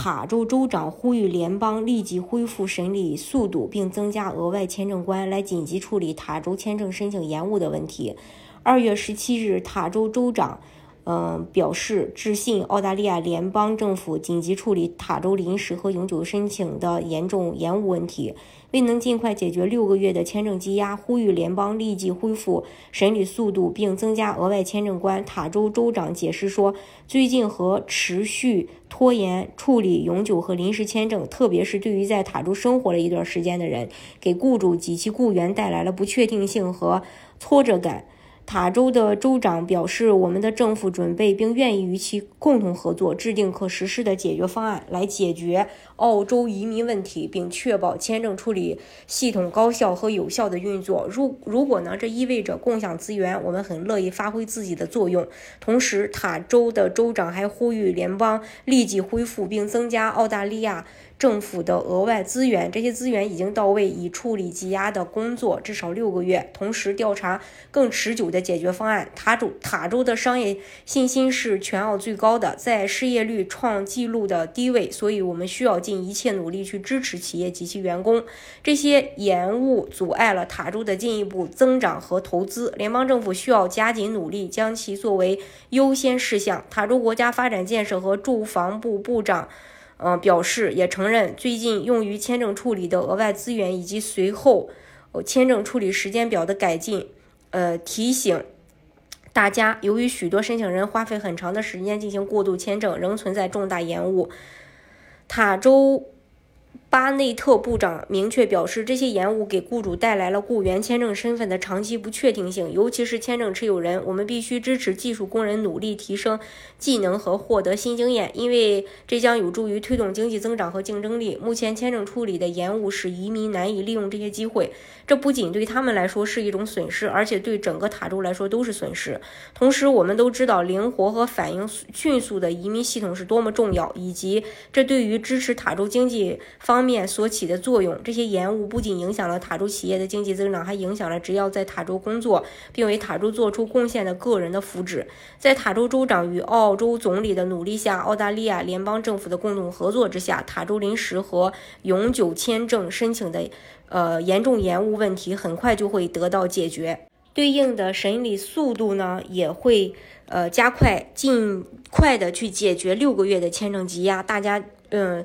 塔州州长呼吁联邦立即恢复审理速度，并增加额外签证官来紧急处理塔州签证申请延误的问题。二月十七日，塔州州长。嗯，表示致信澳大利亚联邦政府，紧急处理塔州临时和永久申请的严重延误问题。未能尽快解决六个月的签证积压，呼吁联邦立即恢复审理速度，并增加额外签证官。塔州州长解释说，最近和持续拖延处理永久和临时签证，特别是对于在塔州生活了一段时间的人，给雇主及其雇员带来了不确定性和挫折感。塔州的州长表示，我们的政府准备并愿意与其共同合作，制定可实施的解决方案，来解决澳洲移民问题，并确保签证处理系统高效和有效的运作。如如果呢，这意味着共享资源，我们很乐意发挥自己的作用。同时，塔州的州长还呼吁联邦立即恢复并增加澳大利亚。政府的额外资源，这些资源已经到位，以处理积压的工作至少六个月。同时，调查更持久的解决方案。塔州塔州的商业信心是全澳最高的，在失业率创纪录的低位，所以我们需要尽一切努力去支持企业及其员工。这些延误阻碍了塔州的进一步增长和投资。联邦政府需要加紧努力，将其作为优先事项。塔州国家发展建设和住房部部长。嗯，表示也承认最近用于签证处理的额外资源以及随后签证处理时间表的改进。呃，提醒大家，由于许多申请人花费很长的时间进行过渡签证，仍存在重大延误。塔州。巴内特部长明确表示，这些延误给雇主带来了雇员签证身份的长期不确定性，尤其是签证持有人。我们必须支持技术工人努力提升技能和获得新经验，因为这将有助于推动经济增长和竞争力。目前签证处理的延误使移民难以利用这些机会，这不仅对他们来说是一种损失，而且对整个塔州来说都是损失。同时，我们都知道灵活和反应迅速的移民系统是多么重要，以及这对于支持塔州经济方。方面所起的作用，这些延误不仅影响了塔州企业的经济增长，还影响了只要在塔州工作并为塔州做出贡献的个人的福祉。在塔州州长与澳洲总理的努力下，澳大利亚联邦政府的共同合作之下，塔州临时和永久签证申请的呃严重延误问题很快就会得到解决，对应的审理速度呢也会呃加快，尽快的去解决六个月的签证积压。大家嗯。